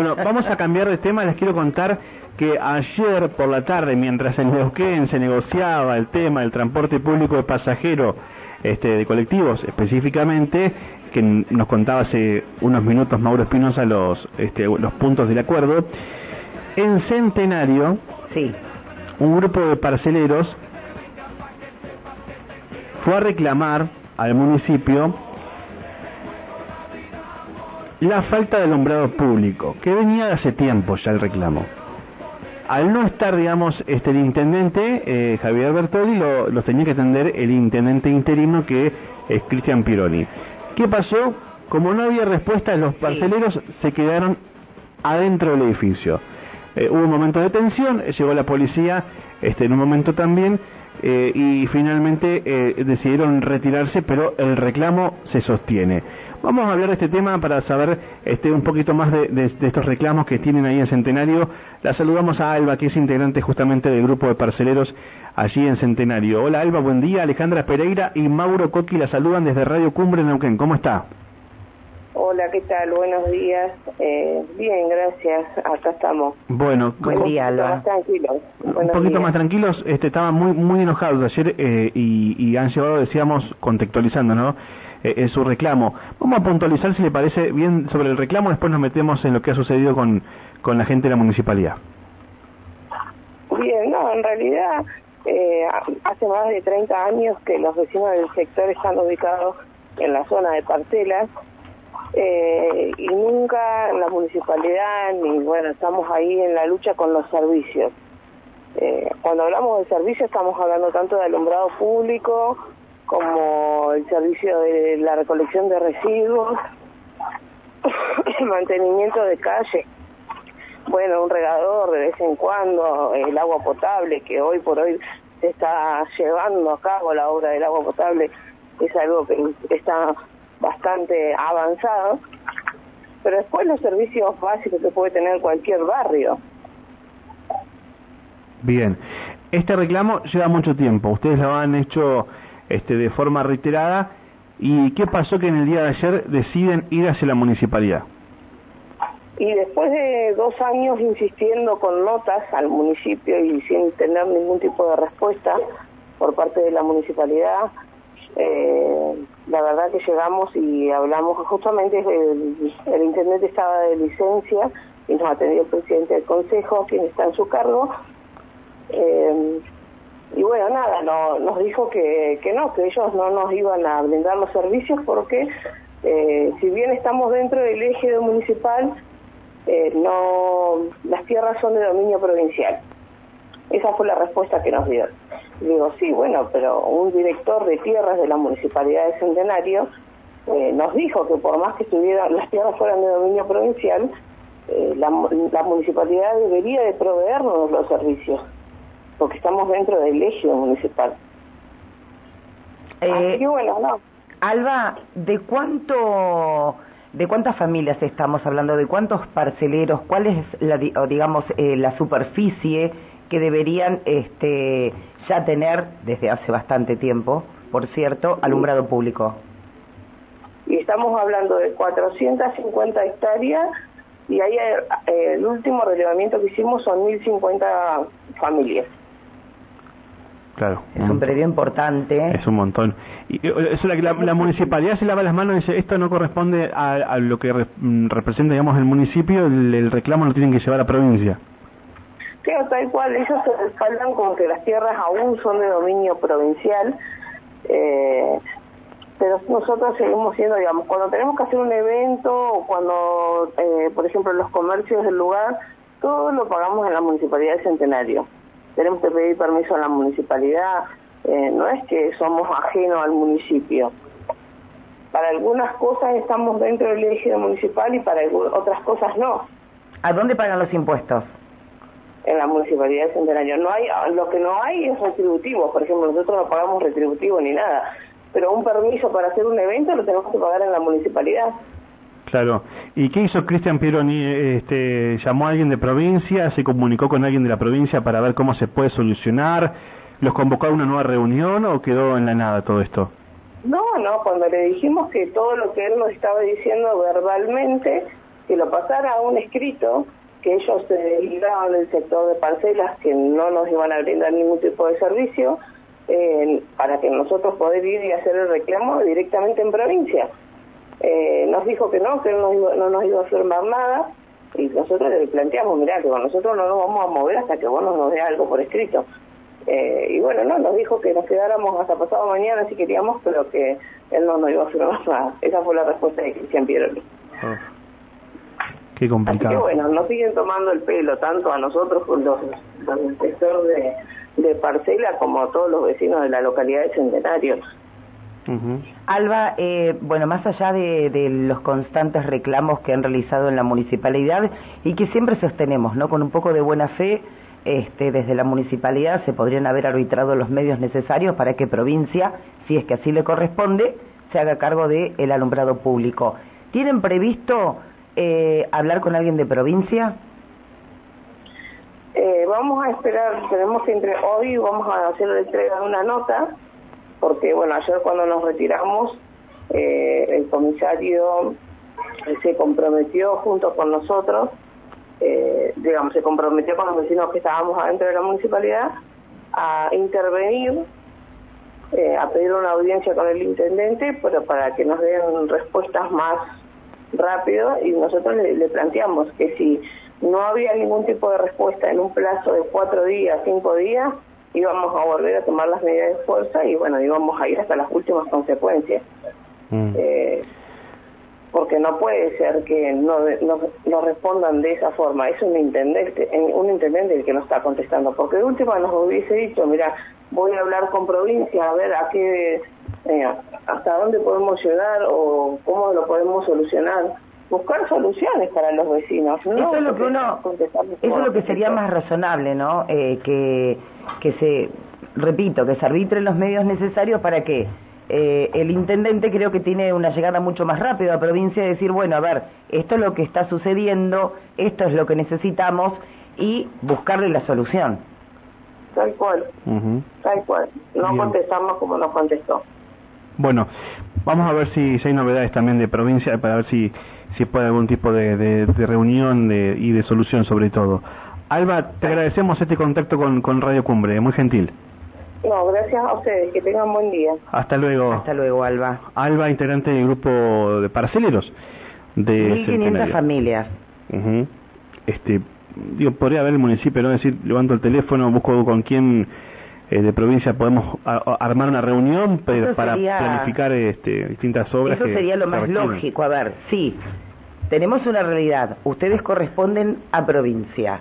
Bueno, vamos a cambiar de tema. Les quiero contar que ayer por la tarde, mientras en Neuquén se negociaba el tema del transporte público de pasajeros, este, de colectivos específicamente, que nos contaba hace unos minutos Mauro Espinosa los, este, los puntos del acuerdo, en Centenario, sí. un grupo de parceleros fue a reclamar al municipio la falta de alumbrado público, que venía de hace tiempo ya el reclamo. Al no estar, digamos, este, el intendente, eh, Javier Bertoli, lo, lo, tenía que atender el intendente interino que es Cristian Pironi. ¿Qué pasó? Como no había respuesta, los parceleros se quedaron adentro del edificio. Eh, hubo un momento de tensión, llegó la policía este, en un momento también, eh, y finalmente eh, decidieron retirarse, pero el reclamo se sostiene. Vamos a hablar de este tema para saber este, un poquito más de, estos reclamos que tienen ahí en Centenario. La saludamos a Alba, que es integrante justamente del grupo de parceleros allí en Centenario. Hola Alba, buen día. Alejandra Pereira y Mauro Coqui la saludan desde Radio Cumbre Neuquén. ¿Cómo está? Hola, ¿qué tal? Buenos días. Eh, bien, gracias. Acá estamos. Bueno, buen día, Alba. Más tranquilos. Un poquito días. más tranquilos. Este, estaban muy muy enojados ayer eh, y, y, han llevado, decíamos, contextualizando, ¿no? Eh, su reclamo. Vamos a puntualizar, si le parece bien, sobre el reclamo. Después nos metemos en lo que ha sucedido con, con la gente de la municipalidad. Bien, no, en realidad eh, hace más de 30 años que los vecinos del sector están ubicados en la zona de parcelas eh, y nunca en la municipalidad ni bueno estamos ahí en la lucha con los servicios. Eh, cuando hablamos de servicios estamos hablando tanto de alumbrado público como el servicio de la recolección de residuos mantenimiento de calle. Bueno un regador de vez en cuando el agua potable que hoy por hoy se está llevando a cabo la obra del agua potable es algo que está bastante avanzado, pero después los servicios básicos que puede tener cualquier barrio. Bien, este reclamo lleva mucho tiempo, ustedes lo han hecho este, de forma reiterada, ¿y qué pasó que en el día de ayer deciden ir hacia la municipalidad? Y después de dos años insistiendo con notas al municipio y sin tener ningún tipo de respuesta por parte de la municipalidad, eh, la verdad que llegamos y hablamos justamente el, el intendente estaba de licencia y nos atendió el presidente del consejo quien está en su cargo eh, y bueno nada no, nos dijo que, que no que ellos no nos iban a brindar los servicios porque eh, si bien estamos dentro del eje municipal eh, no las tierras son de dominio provincial esa fue la respuesta que nos dio. Digo, sí, bueno, pero un director de tierras de la Municipalidad de Centenario eh, nos dijo que por más que estuvieran, las tierras fueran de dominio provincial, eh, la, la, municipalidad debería de proveernos los servicios, porque estamos dentro del eje municipal. Eh, Así que bueno, no. Alba, ¿de cuánto... ¿De cuántas familias estamos hablando? ¿De cuántos parceleros? ¿Cuál es, la, digamos, eh, la superficie que deberían este, ya tener desde hace bastante tiempo, por cierto, alumbrado público. Y estamos hablando de 450 hectáreas y ahí eh, el último relevamiento que hicimos son 1050 familias. Claro. Es un predio importante. Es un montón. Y eso la, la, la, municipalidad se lava las manos y dice, esto no corresponde a, a lo que re, representa, digamos, el municipio, el, el reclamo lo tienen que llevar a la provincia. Claro, tal cual, ellos se respaldan con que las tierras aún son de dominio provincial, eh, pero nosotros seguimos siendo, digamos, cuando tenemos que hacer un evento o cuando, eh, por ejemplo, los comercios del lugar, todo lo pagamos en la Municipalidad de Centenario. Tenemos que pedir permiso a la municipalidad, eh, no es que somos ajenos al municipio. Para algunas cosas estamos dentro del eje municipal y para otras cosas no. ¿A dónde pagan los impuestos? En la municipalidad de Centenario. No hay, lo que no hay es retributivo, por ejemplo, nosotros no pagamos retributivo ni nada, pero un permiso para hacer un evento lo tenemos que pagar en la municipalidad. Claro. ¿Y qué hizo Cristian Pironi? Este, ¿Llamó a alguien de provincia? ¿Se comunicó con alguien de la provincia para ver cómo se puede solucionar? ¿Los convocó a una nueva reunión o quedó en la nada todo esto? No, no, cuando le dijimos que todo lo que él nos estaba diciendo verbalmente que lo pasara a un escrito que ellos se derivaban del sector de parcelas que no nos iban a brindar ningún tipo de servicio eh, para que nosotros poder ir y hacer el reclamo directamente en provincia. Eh, nos dijo que no, que no, no nos iba a firmar nada y nosotros le planteamos, mira, que nosotros no nos vamos a mover hasta que vos nos dé algo por escrito. Eh, y bueno, no, nos dijo que nos quedáramos hasta pasado mañana si queríamos, pero que él no nos iba a firmar nada. Esa fue la respuesta de Cristian Pieroli. Ah. Qué complicado. Así que bueno, nos siguen tomando el pelo, tanto a nosotros, los, los inspectores de, de parcela, como a todos los vecinos de la localidad de Centenario. Alba, eh, bueno, más allá de, de, los constantes reclamos que han realizado en la municipalidad y que siempre sostenemos, ¿no? Con un poco de buena fe, este, desde la municipalidad se podrían haber arbitrado los medios necesarios para que provincia, si es que así le corresponde, se haga cargo del el alumbrado público. ¿Tienen previsto eh, hablar con alguien de provincia? Eh, vamos a esperar, tenemos que entre hoy vamos a hacer la entrega de una nota porque bueno, ayer cuando nos retiramos, eh, el comisario se comprometió junto con nosotros, eh, digamos, se comprometió con los vecinos que estábamos adentro de la municipalidad a intervenir, eh, a pedir una audiencia con el intendente, pero para que nos den respuestas más rápido y nosotros le, le planteamos que si no había ningún tipo de respuesta en un plazo de cuatro días, cinco días, íbamos a volver a tomar las medidas de fuerza y bueno, íbamos a ir hasta las últimas consecuencias. Mm. Eh, porque no puede ser que no, no, no, respondan de esa forma. Es un intendente, un intendente el que nos está contestando. Porque de última nos hubiese dicho, mira, voy a hablar con provincia a ver a qué, eh, hasta dónde podemos llegar o cómo lo podemos solucionar buscar soluciones para los vecinos. ¿no? Eso es lo que uno, eso es lo que sería más razonable, ¿no? Eh, que, que se, repito, que se arbitren los medios necesarios para que eh, el intendente creo que tiene una llegada mucho más rápida a la provincia de decir, bueno, a ver, esto es lo que está sucediendo, esto es lo que necesitamos y buscarle la solución. Tal cual, tal cual. No contestamos como nos contestó. Bueno, vamos a ver si, si hay novedades también de provincia para ver si si puede algún tipo de, de, de reunión de, y de solución sobre todo. Alba, te agradecemos este contacto con, con Radio Cumbre, muy gentil. No, gracias a ustedes, que tengan buen día. Hasta luego. Hasta luego, Alba. Alba, integrante del grupo de parceleros de 1.500 familias. Uh Este, digo, podría haber el municipio, ¿no? decir, levanto el teléfono, busco con quién eh, de provincia podemos armar una reunión para planificar este, distintas obras. Eso sería lo más lógico. A ver, sí, tenemos una realidad. Ustedes corresponden a provincia.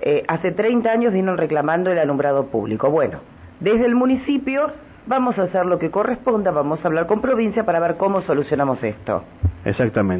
Eh, hace 30 años vienen reclamando el alumbrado público. Bueno, desde el municipio vamos a hacer lo que corresponda, vamos a hablar con provincia para ver cómo solucionamos esto. Exactamente.